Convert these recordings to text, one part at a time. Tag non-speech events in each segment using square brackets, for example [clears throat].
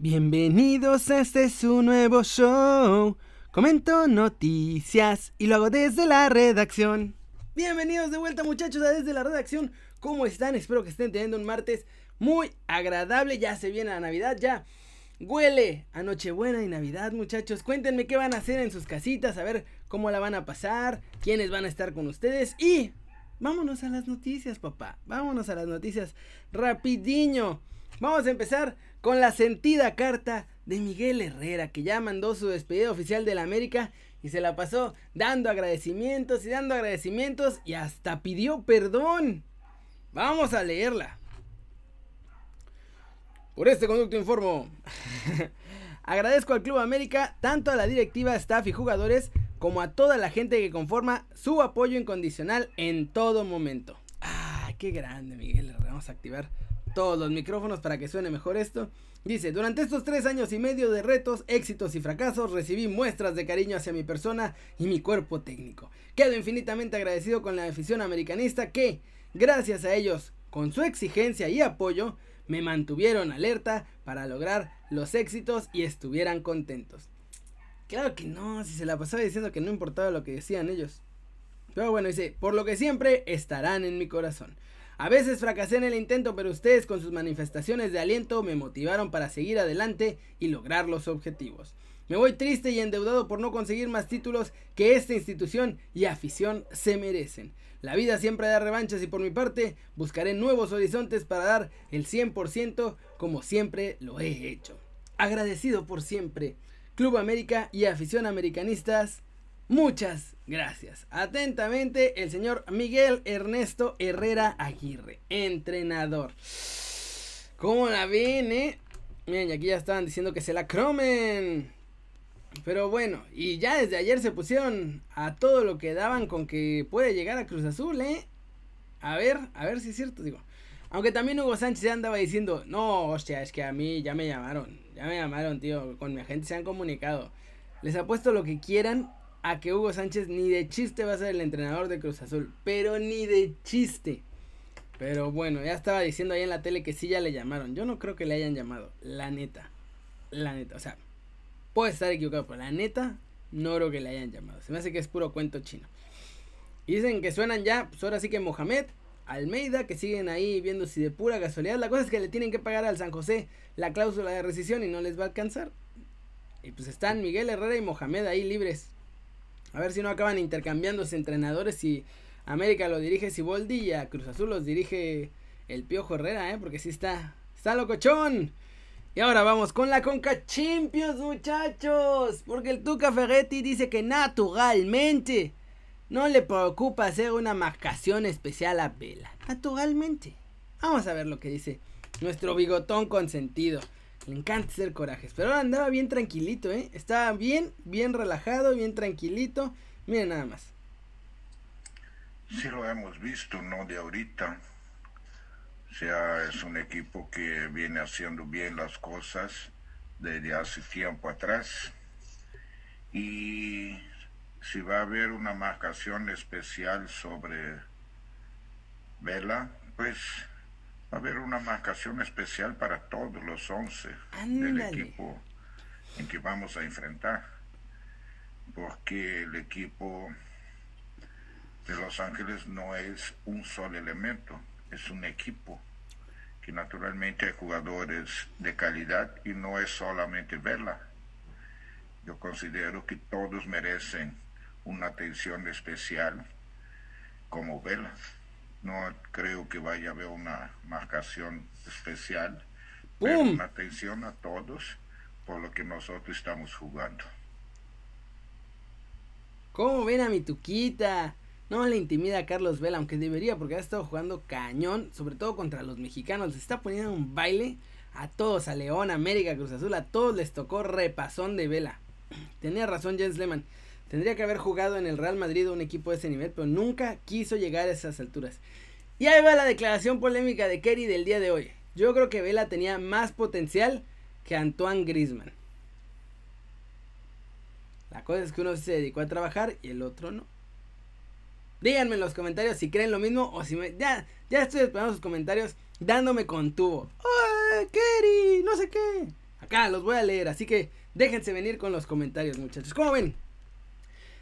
Bienvenidos a este su nuevo show. Comento noticias y lo hago desde la redacción. Bienvenidos de vuelta muchachos a desde la redacción. ¿Cómo están? Espero que estén teniendo un martes muy agradable. Ya se viene la Navidad, ya huele a Nochebuena y Navidad muchachos. Cuéntenme qué van a hacer en sus casitas, a ver cómo la van a pasar, quiénes van a estar con ustedes y vámonos a las noticias papá. Vámonos a las noticias rapidiño. Vamos a empezar con la sentida carta de Miguel Herrera, que ya mandó su despedida oficial de la América y se la pasó dando agradecimientos y dando agradecimientos y hasta pidió perdón. Vamos a leerla. Por este conducto informo. [laughs] Agradezco al Club América, tanto a la directiva, staff y jugadores, como a toda la gente que conforma su apoyo incondicional en todo momento. ¡Ah, qué grande, Miguel! Vamos a activar todos los micrófonos para que suene mejor esto. Dice, durante estos tres años y medio de retos, éxitos y fracasos, recibí muestras de cariño hacia mi persona y mi cuerpo técnico. Quedo infinitamente agradecido con la afición americanista que, gracias a ellos, con su exigencia y apoyo, me mantuvieron alerta para lograr los éxitos y estuvieran contentos. Claro que no, si se la pasaba diciendo que no importaba lo que decían ellos. Pero bueno, dice, por lo que siempre estarán en mi corazón. A veces fracasé en el intento, pero ustedes con sus manifestaciones de aliento me motivaron para seguir adelante y lograr los objetivos. Me voy triste y endeudado por no conseguir más títulos que esta institución y afición se merecen. La vida siempre da revanchas y por mi parte buscaré nuevos horizontes para dar el 100% como siempre lo he hecho. Agradecido por siempre. Club América y afición americanistas, Muchas gracias. Atentamente, el señor Miguel Ernesto Herrera Aguirre, entrenador. ¿Cómo la ven, eh? Miren, aquí ya estaban diciendo que se la cromen. Pero bueno, y ya desde ayer se pusieron a todo lo que daban con que puede llegar a Cruz Azul, ¿eh? A ver, a ver si es cierto, digo. Aunque también Hugo Sánchez ya andaba diciendo, no, hostia, es que a mí ya me llamaron, ya me llamaron, tío, con mi agente se han comunicado. Les apuesto lo que quieran a que Hugo Sánchez ni de chiste va a ser el entrenador de Cruz Azul. Pero ni de chiste. Pero bueno, ya estaba diciendo ahí en la tele que sí ya le llamaron. Yo no creo que le hayan llamado. La neta. La neta. O sea, puede estar equivocado, pero la neta no creo que le hayan llamado. Se me hace que es puro cuento chino. Y dicen que suenan ya, pues ahora sí que Mohamed, Almeida, que siguen ahí viendo si de pura casualidad. La cosa es que le tienen que pagar al San José la cláusula de rescisión y no les va a alcanzar. Y pues están Miguel Herrera y Mohamed ahí libres. A ver si no acaban intercambiándose entrenadores y América lo dirige Siboldi y a Cruz Azul los dirige el Piojo Herrera, ¿eh? Porque sí está, está locochón. Y ahora vamos con la Conca Champions, muchachos. Porque el Tuca Ferretti dice que naturalmente no le preocupa hacer una marcación especial a Vela. Naturalmente. Vamos a ver lo que dice nuestro bigotón consentido. Le encanta ser corajes. Pero ahora andaba bien tranquilito, ¿eh? Estaba bien, bien relajado, bien tranquilito. Miren nada más. Sí lo hemos visto, ¿no? De ahorita. O sea, es un equipo que viene haciendo bien las cosas desde hace tiempo atrás. Y si va a haber una marcación especial sobre Vela, pues va a haber una marcación especial para todos los 11 del equipo en que vamos a enfrentar. Porque el equipo de Los Ángeles no es un solo elemento, es un equipo que naturalmente hay jugadores de calidad y no es solamente Vela. Yo considero que todos merecen una atención especial como Vela no creo que vaya a haber una marcación especial, pero una atención a todos por lo que nosotros estamos jugando. ¿Cómo ven a mi tuquita? No le intimida a Carlos Vela, aunque debería, porque ha estado jugando cañón, sobre todo contra los mexicanos. Se está poniendo un baile a todos, a León, América, Cruz Azul, a todos les tocó repasón de Vela. [clears throat] Tenía razón Jens Lehmann. Tendría que haber jugado en el Real Madrid un equipo de ese nivel, pero nunca quiso llegar a esas alturas. Y ahí va la declaración polémica de Kerry del día de hoy. Yo creo que Vela tenía más potencial que Antoine Grisman. La cosa es que uno se dedicó a trabajar y el otro no. Díganme en los comentarios si creen lo mismo o si me... Ya, ya estoy esperando sus comentarios dándome con tubo. ¡Ay, Kerry! No sé qué. Acá los voy a leer, así que déjense venir con los comentarios, muchachos. ¿Cómo ven?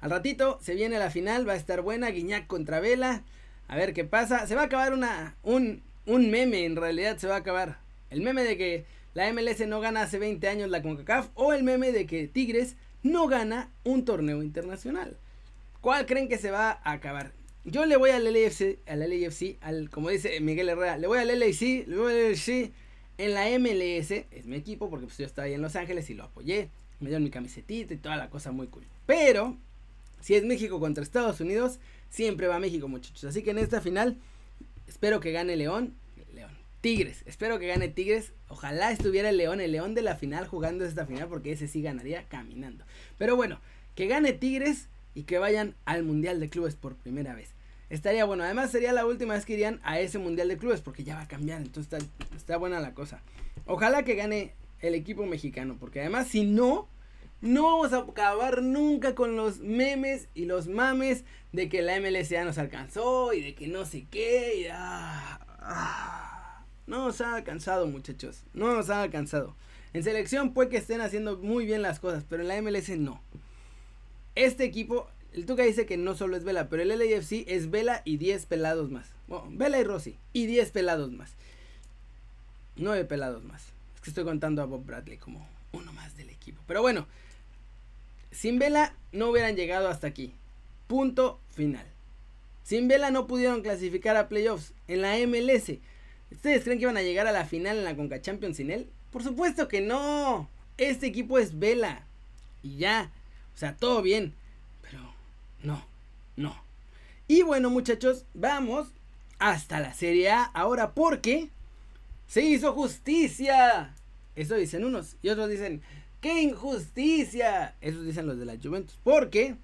Al ratito se viene la final, va a estar buena, Guiñac contra Vela. A ver qué pasa. Se va a acabar una, un, un meme, en realidad se va a acabar. El meme de que la MLS no gana hace 20 años la CONCACAF o el meme de que Tigres no gana un torneo internacional. ¿Cuál creen que se va a acabar? Yo le voy al LAFC, al LAFC, al, como dice Miguel Herrera, le voy al LAFC, le voy al LAFC en la MLS, es mi equipo porque pues yo estaba ahí en Los Ángeles y lo apoyé, me dieron mi camisetita y toda la cosa muy cool. Pero, si es México contra Estados Unidos, siempre va México muchachos. Así que en esta final, espero que gane León, León, Tigres, espero que gane Tigres, ojalá estuviera el León, el León de la final jugando esta final porque ese sí ganaría caminando. Pero bueno, que gane Tigres y que vayan al Mundial de Clubes por primera vez. Estaría bueno. Además sería la última vez que irían a ese Mundial de Clubes porque ya va a cambiar. Entonces está, está buena la cosa. Ojalá que gane el equipo mexicano. Porque además si no, no vamos a acabar nunca con los memes y los mames de que la MLS ya nos alcanzó y de que no sé qué. Y, ah, ah. no nos ha alcanzado muchachos. No nos ha alcanzado. En selección puede que estén haciendo muy bien las cosas, pero en la MLS no. Este equipo el Tuca dice que no solo es Vela, pero el LAFC es Vela y 10 pelados más. Bueno, Vela y Rossi y 10 pelados más. 9 pelados más. Es que estoy contando a Bob Bradley como uno más del equipo. Pero bueno, sin Vela no hubieran llegado hasta aquí. Punto final. Sin Vela no pudieron clasificar a playoffs en la MLS. ¿Ustedes creen que iban a llegar a la final en la Conca Champions sin él? Por supuesto que no. Este equipo es Vela. Y ya. O sea, todo bien no, no. Y bueno, muchachos, vamos hasta la Serie A ahora porque se hizo justicia. Eso dicen unos y otros dicen, ¡qué injusticia! Eso dicen los de la Juventus. Porque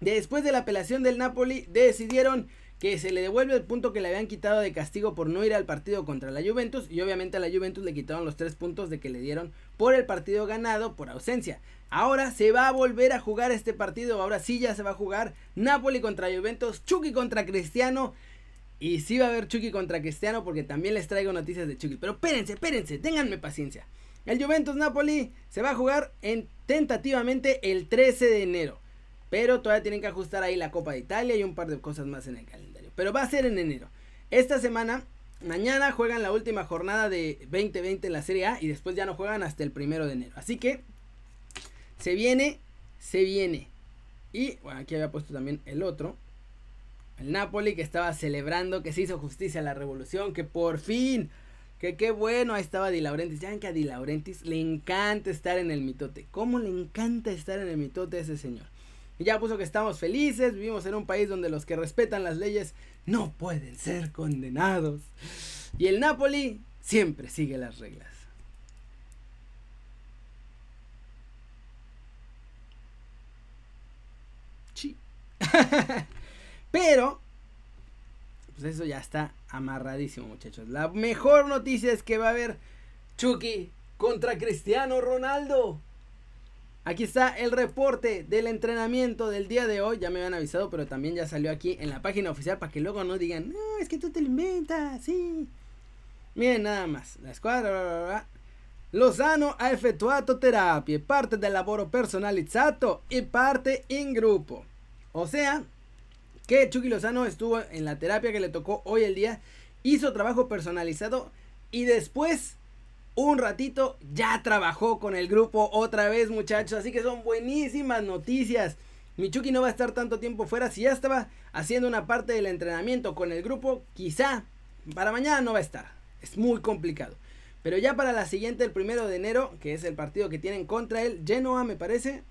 después de la apelación del Napoli decidieron que se le devuelve el punto que le habían quitado de castigo por no ir al partido contra la Juventus y obviamente a la Juventus le quitaron los tres puntos de que le dieron por el partido ganado por ausencia. Ahora se va a volver a jugar este partido, ahora sí ya se va a jugar Napoli contra Juventus, Chucky contra Cristiano y sí va a haber Chucky contra Cristiano porque también les traigo noticias de Chucky, pero espérense, espérense, ténganme paciencia. El Juventus Napoli se va a jugar en tentativamente el 13 de enero. Pero todavía tienen que ajustar ahí la Copa de Italia y un par de cosas más en el calendario. Pero va a ser en enero. Esta semana, mañana juegan la última jornada de 2020 en la Serie A y después ya no juegan hasta el primero de enero. Así que se viene, se viene. Y bueno, aquí había puesto también el otro. El Napoli que estaba celebrando que se hizo justicia a la revolución, que por fin, que qué bueno, ahí estaba Di Laurentiis. Ya ven que a Di Laurentiis le encanta estar en el mitote. ¿Cómo le encanta estar en el mitote a ese señor? Y ya puso que estamos felices, vivimos en un país donde los que respetan las leyes no pueden ser condenados. Y el Napoli siempre sigue las reglas. Sí. [laughs] Pero, pues eso ya está amarradísimo, muchachos. La mejor noticia es que va a haber Chucky contra Cristiano Ronaldo. Aquí está el reporte del entrenamiento del día de hoy. Ya me habían avisado, pero también ya salió aquí en la página oficial para que luego no digan, no, es que tú te lo inventas, sí. Miren nada más, la escuadra. Lozano ha efectuado terapia, parte del laboro personalizado y parte en grupo. O sea, que Chucky Lozano estuvo en la terapia que le tocó hoy el día, hizo trabajo personalizado y después un ratito ya trabajó con el grupo otra vez muchachos. Así que son buenísimas noticias. Michuki no va a estar tanto tiempo fuera. Si ya estaba haciendo una parte del entrenamiento con el grupo, quizá para mañana no va a estar. Es muy complicado. Pero ya para la siguiente, el primero de enero, que es el partido que tienen contra el Genoa, me parece.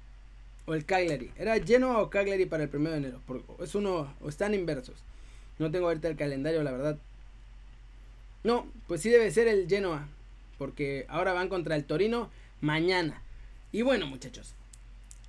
O el Cagliari. ¿Era Genoa o Cagliari para el primero de enero? es uno, o están inversos. No tengo ahorita el calendario, la verdad. No, pues sí debe ser el Genoa porque ahora van contra el Torino mañana. Y bueno, muchachos,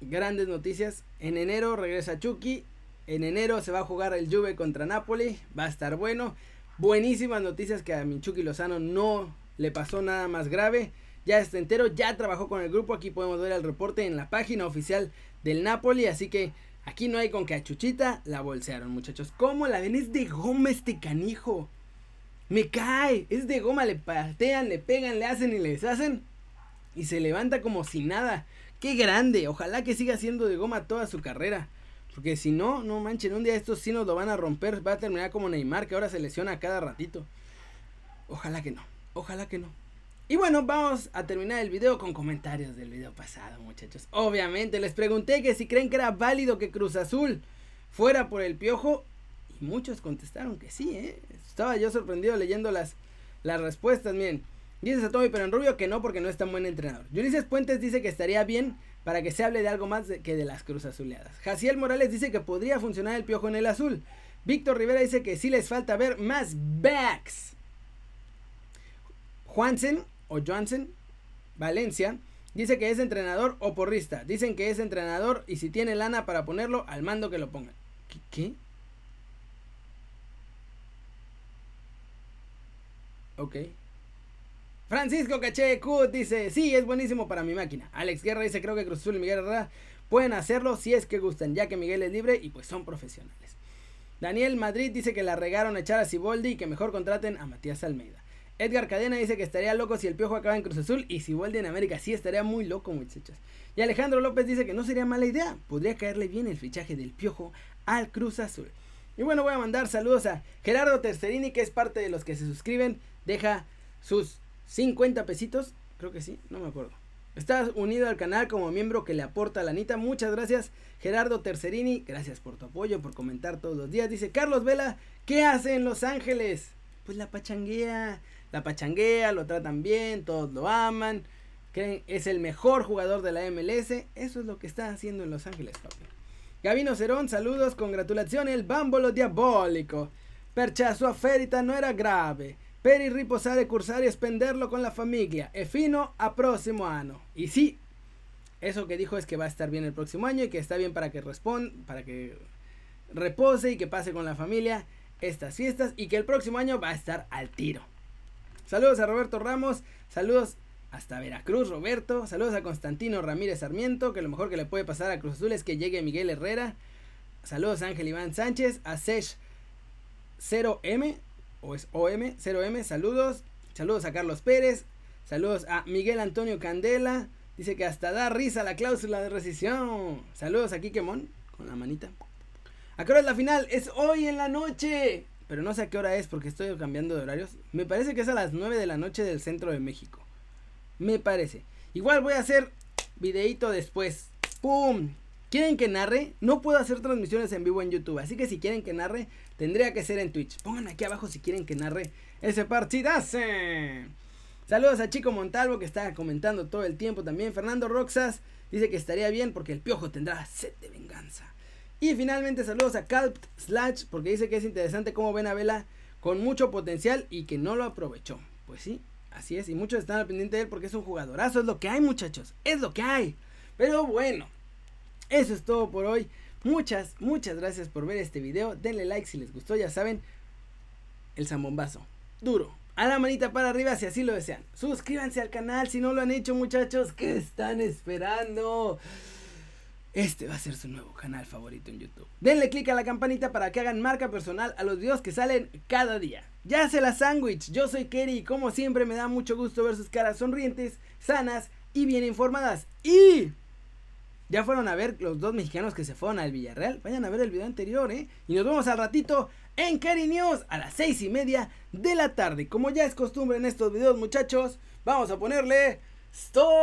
grandes noticias. En enero regresa Chucky. En enero se va a jugar el Juve contra Napoli. Va a estar bueno. Buenísimas noticias que a mi Chucky Lozano no le pasó nada más grave. Ya está entero, ya trabajó con el grupo. Aquí podemos ver el reporte en la página oficial del Napoli. Así que aquí no hay con que a Chuchita la bolsearon, muchachos. ¿Cómo la ven? Es de goma este canijo. Me cae. Es de goma, le patean, le pegan, le hacen y le deshacen. Y se levanta como si nada. ¡Qué grande! Ojalá que siga siendo de goma toda su carrera. Porque si no, no manchen, un día estos sí nos lo van a romper. Va a terminar como Neymar, que ahora se lesiona cada ratito. Ojalá que no. Ojalá que no. Y bueno, vamos a terminar el video con comentarios del video pasado, muchachos. Obviamente, les pregunté que si creen que era válido que Cruz Azul fuera por el piojo. Y muchos contestaron que sí, ¿eh? Estaba yo sorprendido leyendo las, las respuestas, miren. Dice Satomi, pero en Rubio que no, porque no es tan buen entrenador. Ulises Puentes dice que estaría bien para que se hable de algo más que de las Cruz Azuleadas. Jaciel Morales dice que podría funcionar el piojo en el azul. Víctor Rivera dice que sí les falta ver más backs. Juansen o Johansen Valencia dice que es entrenador o porrista. Dicen que es entrenador y si tiene lana para ponerlo, al mando que lo pongan. ¿Qué? Ok. Francisco Caché Cut dice, sí, es buenísimo para mi máquina. Alex Guerra dice, creo que Cruz Azul y Miguel Herrera pueden hacerlo si es que gustan, ya que Miguel es libre y pues son profesionales. Daniel Madrid dice que la regaron a echar a Ciboldi y que mejor contraten a Matías Almeida. Edgar Cadena dice que estaría loco si el Piojo acaba en Cruz Azul y Ciboldi en América. Sí, estaría muy loco, muchachos. Y Alejandro López dice que no sería mala idea. Podría caerle bien el fichaje del Piojo al Cruz Azul. Y bueno, voy a mandar saludos a Gerardo Tercerini, que es parte de los que se suscriben. Deja sus 50 pesitos, creo que sí, no me acuerdo. Estás unido al canal como miembro que le aporta la Anita. Muchas gracias, Gerardo Tercerini. Gracias por tu apoyo, por comentar todos los días. Dice Carlos Vela, ¿qué hace en Los Ángeles? Pues la pachanguea, la pachanguea, lo tratan bien, todos lo aman. Creen es el mejor jugador de la MLS. Eso es lo que está haciendo en Los Ángeles, papi. Gabino Cerón, saludos, congratulaciones, el bámbolo diabólico. Percha, su aferita no era grave. Per il riposare, cursare y expenderlo con la familia. E fino a próximo año. Y sí, eso que dijo es que va a estar bien el próximo año y que está bien para que responda, para que repose y que pase con la familia estas fiestas y que el próximo año va a estar al tiro. Saludos a Roberto Ramos, saludos hasta Veracruz, Roberto, saludos a Constantino Ramírez Sarmiento, que lo mejor que le puede pasar a Cruz Azul es que llegue Miguel Herrera. Saludos a Ángel Iván Sánchez, a Sesh 0M, o es OM, 0M, saludos. Saludos a Carlos Pérez. Saludos a Miguel Antonio Candela. Dice que hasta da risa la cláusula de rescisión. Saludos a Kikemon con la manita. ¿A qué es la final? Es hoy en la noche. Pero no sé a qué hora es porque estoy cambiando de horarios. Me parece que es a las 9 de la noche del centro de México. Me parece. Igual voy a hacer videito después. ¡Pum! ¿Quieren que narre? No puedo hacer transmisiones en vivo en YouTube, así que si quieren que narre, tendría que ser en Twitch. Pongan aquí abajo si quieren que narre ese partidazo. Saludos a Chico Montalvo que está comentando todo el tiempo también. Fernando Roxas dice que estaría bien porque el piojo tendrá sed de venganza. Y finalmente saludos a Calpt Slash porque dice que es interesante cómo ven a Vela con mucho potencial y que no lo aprovechó. Pues sí, así es. Y muchos están al pendiente de él porque es un jugadorazo. Es lo que hay muchachos. Es lo que hay. Pero bueno. Eso es todo por hoy. Muchas, muchas gracias por ver este video. Denle like si les gustó, ya saben. El zambombazo. Duro. A la manita para arriba si así lo desean. Suscríbanse al canal si no lo han hecho muchachos. ¿Qué están esperando? Este va a ser su nuevo canal favorito en YouTube. Denle click a la campanita para que hagan marca personal a los videos que salen cada día. Ya se la sándwich, yo soy Kerry y como siempre me da mucho gusto ver sus caras sonrientes, sanas y bien informadas. Y ya fueron a ver los dos mexicanos que se fueron al Villarreal. Vayan a ver el video anterior, ¿eh? Y nos vemos al ratito en Kerry News a las seis y media de la tarde. Como ya es costumbre en estos videos, muchachos, vamos a ponerle Stop!